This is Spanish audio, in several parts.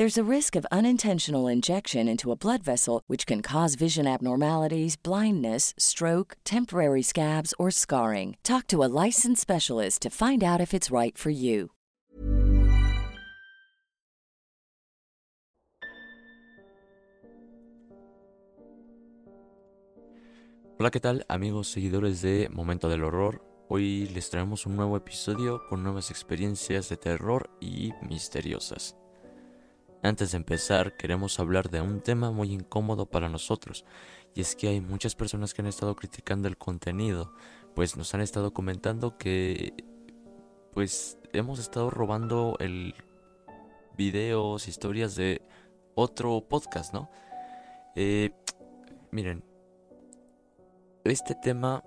There's a risk of unintentional injection into a blood vessel, which can cause vision abnormalities, blindness, stroke, temporary scabs, or scarring. Talk to a licensed specialist to find out if it's right for you. Hola, ¿qué tal amigos seguidores de Momento del Horror? Hoy les traemos un nuevo episodio con nuevas experiencias de terror y misteriosas. Antes de empezar, queremos hablar de un tema muy incómodo para nosotros, y es que hay muchas personas que han estado criticando el contenido, pues nos han estado comentando que pues hemos estado robando el videos, historias de otro podcast, ¿no? Eh, miren, este tema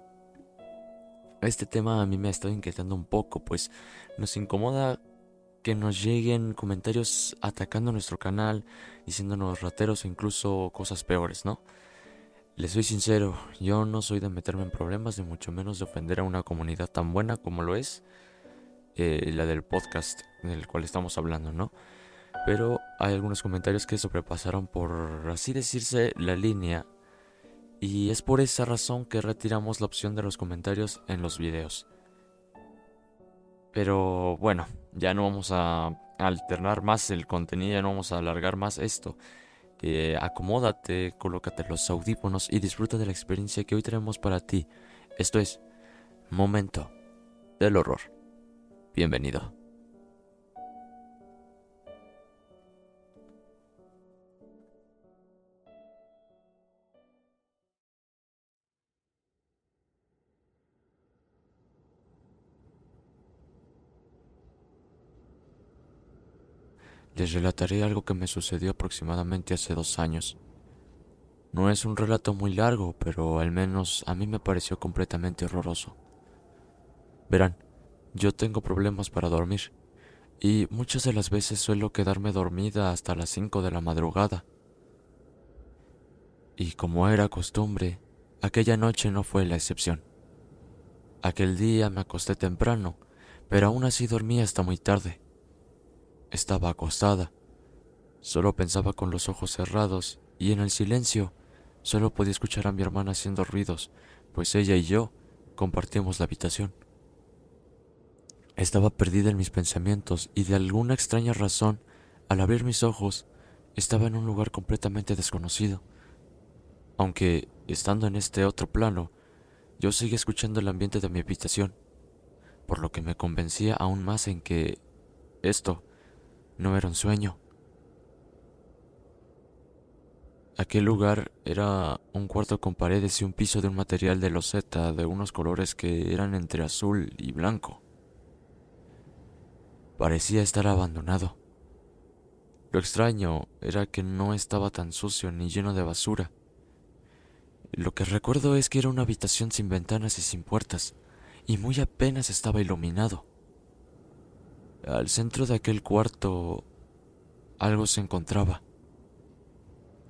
este tema a mí me ha estado inquietando un poco, pues nos incomoda que nos lleguen comentarios atacando nuestro canal, diciéndonos rateros o incluso cosas peores, ¿no? Les soy sincero, yo no soy de meterme en problemas, ni mucho menos de ofender a una comunidad tan buena como lo es eh, la del podcast del cual estamos hablando, ¿no? Pero hay algunos comentarios que sobrepasaron por así decirse la línea y es por esa razón que retiramos la opción de los comentarios en los videos. Pero bueno, ya no vamos a alternar más el contenido, ya no vamos a alargar más esto. Eh, acomódate, colócate los audífonos y disfruta de la experiencia que hoy tenemos para ti. Esto es Momento del Horror. Bienvenido. Les relataré algo que me sucedió aproximadamente hace dos años. No es un relato muy largo, pero al menos a mí me pareció completamente horroroso. Verán, yo tengo problemas para dormir, y muchas de las veces suelo quedarme dormida hasta las cinco de la madrugada. Y como era costumbre, aquella noche no fue la excepción. Aquel día me acosté temprano, pero aún así dormí hasta muy tarde. Estaba acostada. Solo pensaba con los ojos cerrados y en el silencio solo podía escuchar a mi hermana haciendo ruidos, pues ella y yo compartíamos la habitación. Estaba perdida en mis pensamientos y de alguna extraña razón, al abrir mis ojos, estaba en un lugar completamente desconocido. Aunque, estando en este otro plano, yo seguía escuchando el ambiente de mi habitación, por lo que me convencía aún más en que esto no era un sueño. Aquel lugar era un cuarto con paredes y un piso de un material de loseta de unos colores que eran entre azul y blanco. Parecía estar abandonado. Lo extraño era que no estaba tan sucio ni lleno de basura. Lo que recuerdo es que era una habitación sin ventanas y sin puertas, y muy apenas estaba iluminado. Al centro de aquel cuarto algo se encontraba.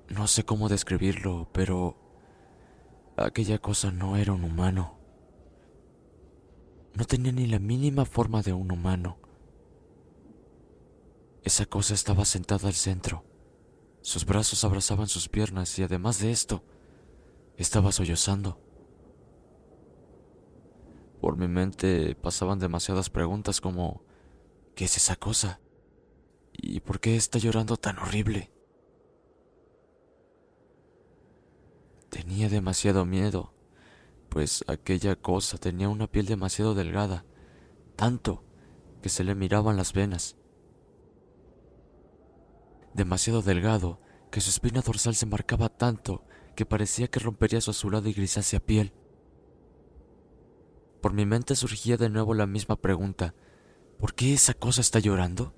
No sé cómo describirlo, pero aquella cosa no era un humano. No tenía ni la mínima forma de un humano. Esa cosa estaba sentada al centro. Sus brazos abrazaban sus piernas y además de esto, estaba sollozando. Por mi mente pasaban demasiadas preguntas como ¿Qué es esa cosa? ¿Y por qué está llorando tan horrible? Tenía demasiado miedo, pues aquella cosa tenía una piel demasiado delgada, tanto que se le miraban las venas. Demasiado delgado, que su espina dorsal se marcaba tanto que parecía que rompería su azulada y grisácea piel. Por mi mente surgía de nuevo la misma pregunta, ¿por qué esa cosa está llorando?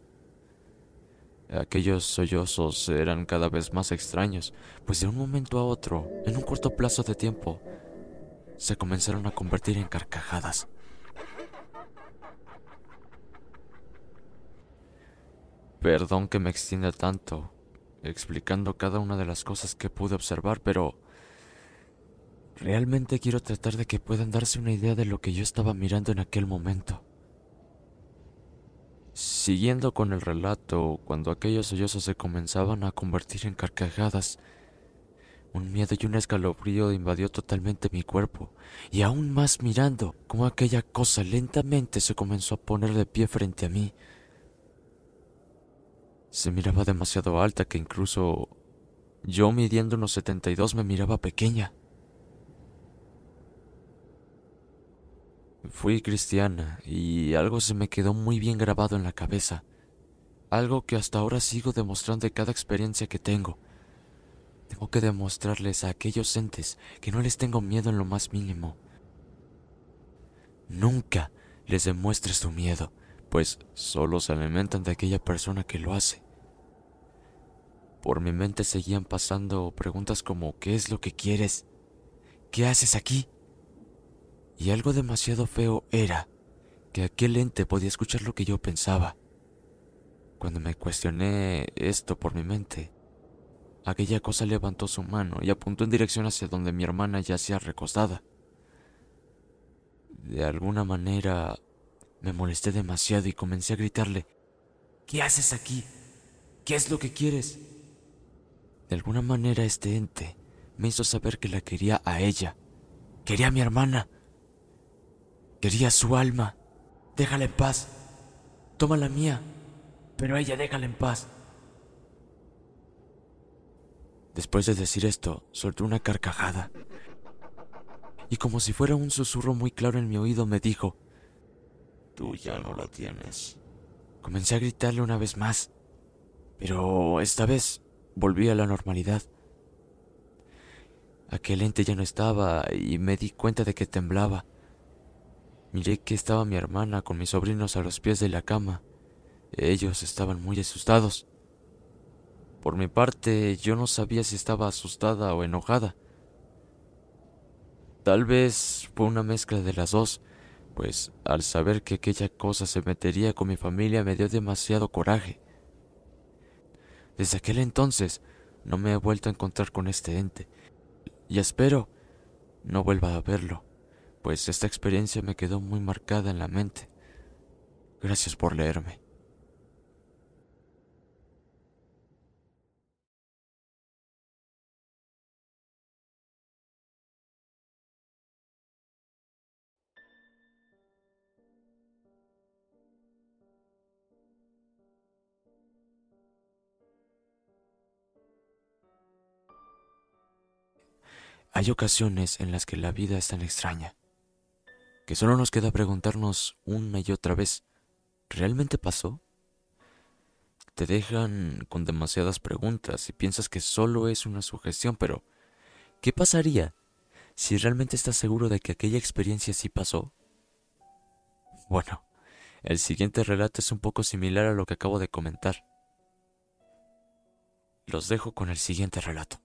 Aquellos sollozos eran cada vez más extraños, pues de un momento a otro, en un corto plazo de tiempo, se comenzaron a convertir en carcajadas. Perdón que me extienda tanto, explicando cada una de las cosas que pude observar, pero realmente quiero tratar de que puedan darse una idea de lo que yo estaba mirando en aquel momento. Siguiendo con el relato, cuando aquellos sollozos se comenzaban a convertir en carcajadas, un miedo y un escalofrío invadió totalmente mi cuerpo, y aún más mirando cómo aquella cosa lentamente se comenzó a poner de pie frente a mí. Se miraba demasiado alta que incluso yo midiendo unos 72 me miraba pequeña. Fui cristiana y algo se me quedó muy bien grabado en la cabeza, algo que hasta ahora sigo demostrando en cada experiencia que tengo. Tengo que demostrarles a aquellos entes que no les tengo miedo en lo más mínimo. Nunca les demuestres tu miedo, pues solo se alimentan de aquella persona que lo hace. Por mi mente seguían pasando preguntas como ¿qué es lo que quieres? ¿Qué haces aquí? Y algo demasiado feo era que aquel ente podía escuchar lo que yo pensaba. Cuando me cuestioné esto por mi mente, aquella cosa levantó su mano y apuntó en dirección hacia donde mi hermana yacía recostada. De alguna manera me molesté demasiado y comencé a gritarle, ¿Qué haces aquí? ¿Qué es lo que quieres? De alguna manera este ente me hizo saber que la quería a ella. Quería a mi hermana. Quería su alma. Déjala en paz. Toma la mía. Pero ella déjala en paz. Después de decir esto, soltó una carcajada. Y como si fuera un susurro muy claro en mi oído, me dijo, Tú ya no la tienes. Comencé a gritarle una vez más, pero esta vez volví a la normalidad. Aquel ente ya no estaba y me di cuenta de que temblaba. Miré que estaba mi hermana con mis sobrinos a los pies de la cama. Ellos estaban muy asustados. Por mi parte, yo no sabía si estaba asustada o enojada. Tal vez fue una mezcla de las dos, pues al saber que aquella cosa se metería con mi familia me dio demasiado coraje. Desde aquel entonces no me he vuelto a encontrar con este ente, y espero no vuelva a verlo pues esta experiencia me quedó muy marcada en la mente. Gracias por leerme. Hay ocasiones en las que la vida es tan extraña que solo nos queda preguntarnos una y otra vez, ¿realmente pasó? Te dejan con demasiadas preguntas y piensas que solo es una sugestión, pero ¿qué pasaría si realmente estás seguro de que aquella experiencia sí pasó? Bueno, el siguiente relato es un poco similar a lo que acabo de comentar. Los dejo con el siguiente relato.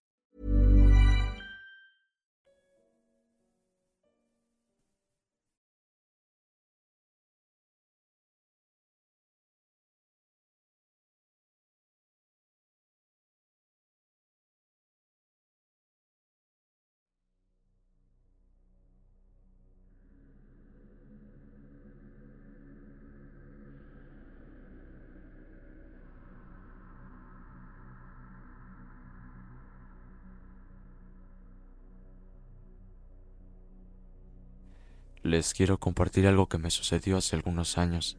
Les quiero compartir algo que me sucedió hace algunos años.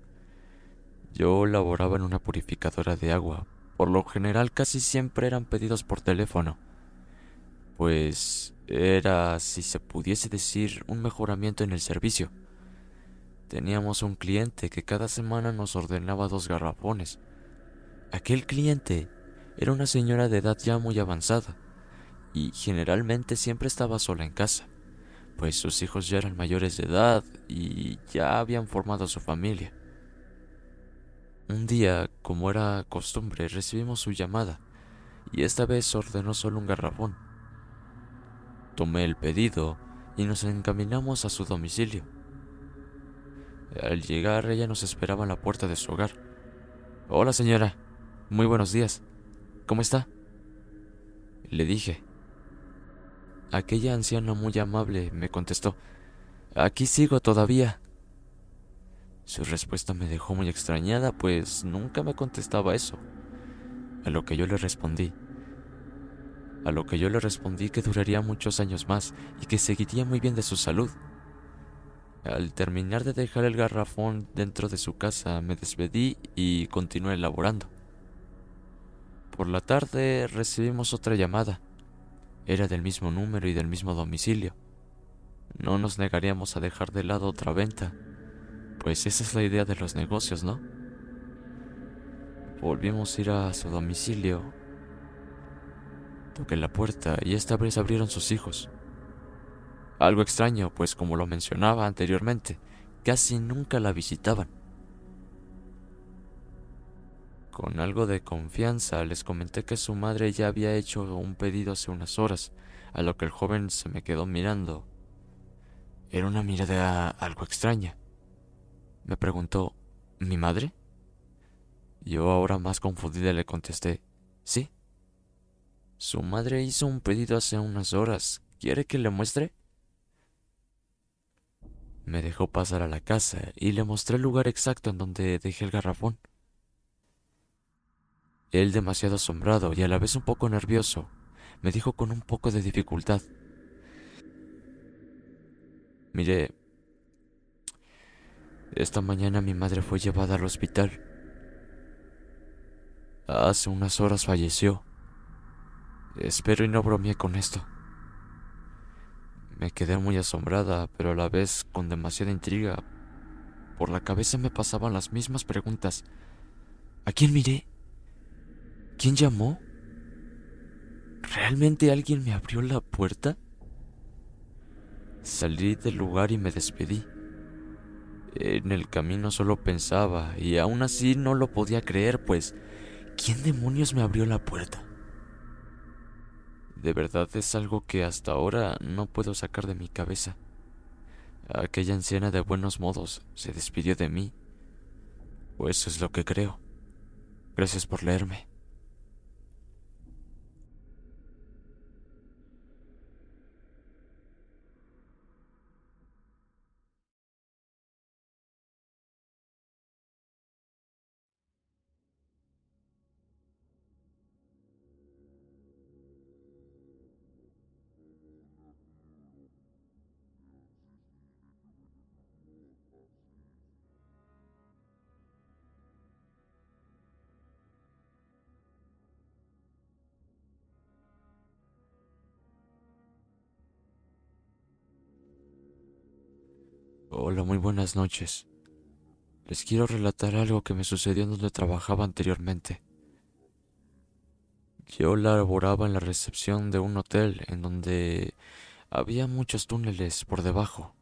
Yo laboraba en una purificadora de agua. Por lo general casi siempre eran pedidos por teléfono. Pues era, si se pudiese decir, un mejoramiento en el servicio. Teníamos un cliente que cada semana nos ordenaba dos garrafones. Aquel cliente era una señora de edad ya muy avanzada y generalmente siempre estaba sola en casa pues sus hijos ya eran mayores de edad y ya habían formado su familia. Un día, como era costumbre, recibimos su llamada y esta vez ordenó solo un garrafón. Tomé el pedido y nos encaminamos a su domicilio. Al llegar, ella nos esperaba en la puerta de su hogar. Hola señora, muy buenos días. ¿Cómo está? Le dije. Aquella anciana muy amable me contestó, Aquí sigo todavía. Su respuesta me dejó muy extrañada, pues nunca me contestaba eso. A lo que yo le respondí. A lo que yo le respondí que duraría muchos años más y que seguiría muy bien de su salud. Al terminar de dejar el garrafón dentro de su casa, me despedí y continué elaborando. Por la tarde recibimos otra llamada. Era del mismo número y del mismo domicilio. No nos negaríamos a dejar de lado otra venta, pues esa es la idea de los negocios, ¿no? Volvimos a ir a su domicilio. Toqué la puerta y esta vez abrieron sus hijos. Algo extraño, pues como lo mencionaba anteriormente, casi nunca la visitaban. Con algo de confianza les comenté que su madre ya había hecho un pedido hace unas horas, a lo que el joven se me quedó mirando. Era una mirada algo extraña. Me preguntó, ¿mi madre? Yo ahora más confundida le contesté, sí. Su madre hizo un pedido hace unas horas. ¿Quiere que le muestre? Me dejó pasar a la casa y le mostré el lugar exacto en donde dejé el garrafón. Él, demasiado asombrado y a la vez un poco nervioso, me dijo con un poco de dificultad. Mire, esta mañana mi madre fue llevada al hospital. Hace unas horas falleció. Espero y no bromeé con esto. Me quedé muy asombrada, pero a la vez con demasiada intriga. Por la cabeza me pasaban las mismas preguntas. ¿A quién miré? ¿Quién llamó? ¿Realmente alguien me abrió la puerta? Salí del lugar y me despedí. En el camino solo pensaba, y aún así no lo podía creer, pues, ¿quién demonios me abrió la puerta? De verdad es algo que hasta ahora no puedo sacar de mi cabeza. Aquella anciana de buenos modos se despidió de mí. O eso es lo que creo. Gracias por leerme. Hola, muy buenas noches. Les quiero relatar algo que me sucedió donde trabajaba anteriormente. Yo laboraba en la recepción de un hotel en donde había muchos túneles por debajo.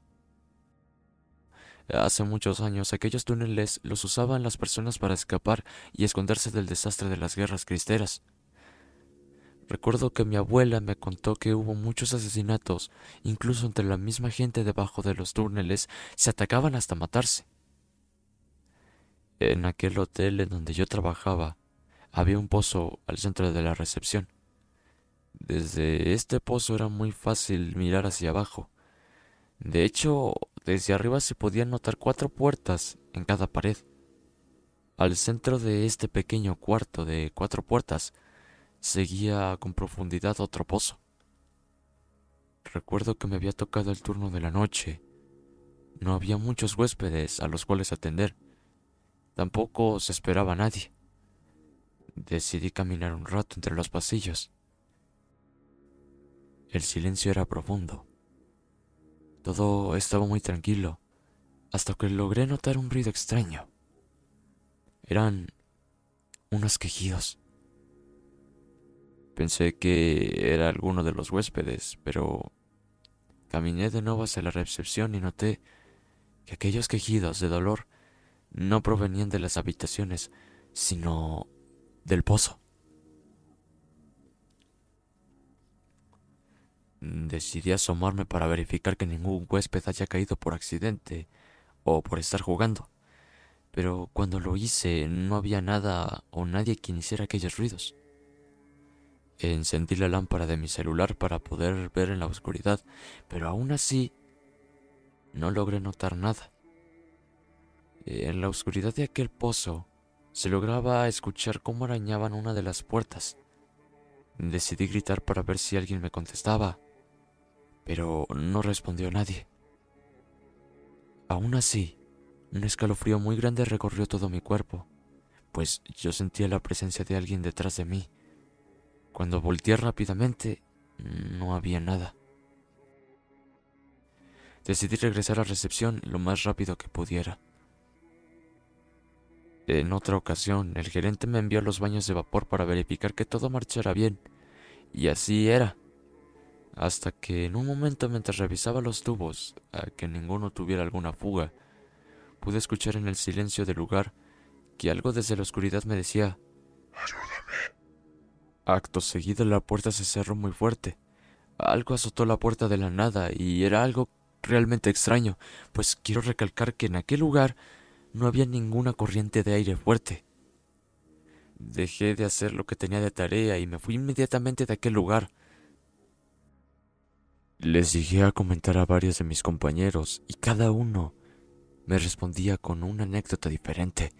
Hace muchos años aquellos túneles los usaban las personas para escapar y esconderse del desastre de las guerras cristeras. Recuerdo que mi abuela me contó que hubo muchos asesinatos, incluso entre la misma gente debajo de los túneles se atacaban hasta matarse. En aquel hotel en donde yo trabajaba había un pozo al centro de la recepción. Desde este pozo era muy fácil mirar hacia abajo. De hecho, desde arriba se podían notar cuatro puertas en cada pared. Al centro de este pequeño cuarto de cuatro puertas seguía con profundidad otro pozo. Recuerdo que me había tocado el turno de la noche. No había muchos huéspedes a los cuales atender. Tampoco se esperaba nadie. Decidí caminar un rato entre los pasillos. El silencio era profundo. Todo estaba muy tranquilo, hasta que logré notar un ruido extraño. Eran unos quejidos. Pensé que era alguno de los huéspedes, pero caminé de nuevo hacia la recepción y noté que aquellos quejidos de dolor no provenían de las habitaciones, sino del pozo. Decidí asomarme para verificar que ningún huésped haya caído por accidente o por estar jugando, pero cuando lo hice no había nada o nadie quien hiciera aquellos ruidos. Encendí la lámpara de mi celular para poder ver en la oscuridad, pero aún así no logré notar nada. En la oscuridad de aquel pozo se lograba escuchar cómo arañaban una de las puertas. Decidí gritar para ver si alguien me contestaba, pero no respondió nadie. Aún así, un escalofrío muy grande recorrió todo mi cuerpo, pues yo sentía la presencia de alguien detrás de mí cuando volteé rápidamente, no había nada. Decidí regresar a recepción lo más rápido que pudiera. En otra ocasión, el gerente me envió a los baños de vapor para verificar que todo marchara bien, y así era. Hasta que en un momento mientras revisaba los tubos, a que ninguno tuviera alguna fuga, pude escuchar en el silencio del lugar que algo desde la oscuridad me decía, Acto seguido la puerta se cerró muy fuerte. Algo azotó la puerta de la nada y era algo realmente extraño, pues quiero recalcar que en aquel lugar no había ninguna corriente de aire fuerte. Dejé de hacer lo que tenía de tarea y me fui inmediatamente de aquel lugar. Les dije a comentar a varios de mis compañeros y cada uno me respondía con una anécdota diferente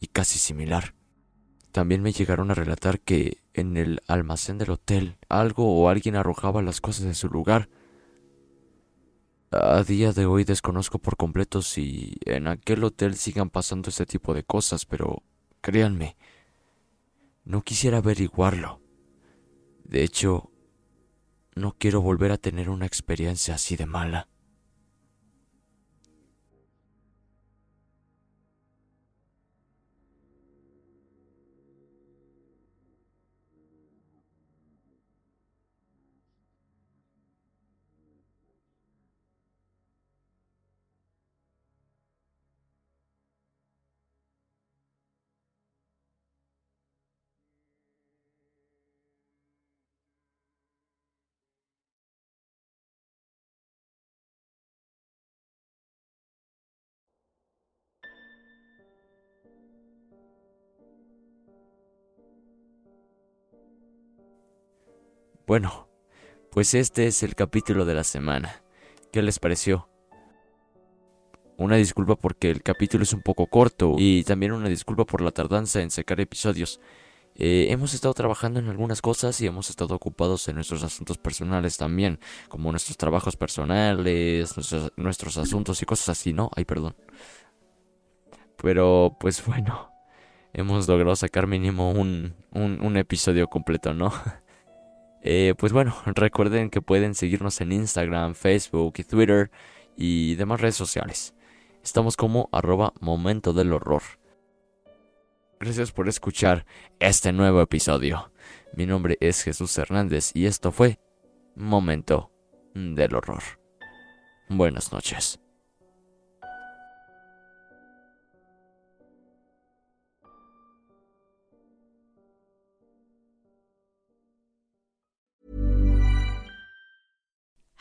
y casi similar. También me llegaron a relatar que en el almacén del hotel algo o alguien arrojaba las cosas en su lugar. A día de hoy desconozco por completo si en aquel hotel sigan pasando este tipo de cosas, pero créanme, no quisiera averiguarlo. De hecho, no quiero volver a tener una experiencia así de mala. Bueno, pues este es el capítulo de la semana. ¿Qué les pareció? Una disculpa porque el capítulo es un poco corto y también una disculpa por la tardanza en sacar episodios. Eh, hemos estado trabajando en algunas cosas y hemos estado ocupados en nuestros asuntos personales también, como nuestros trabajos personales, nuestros, asuntos y cosas así, ¿no? Ay, perdón. Pero, pues bueno, hemos logrado sacar mínimo un, un, episodio completo, ¿no? Eh, pues bueno, recuerden que pueden seguirnos en Instagram, Facebook y Twitter y demás redes sociales. Estamos como arroba momento del horror. Gracias por escuchar este nuevo episodio. Mi nombre es Jesús Hernández y esto fue Momento del Horror. Buenas noches.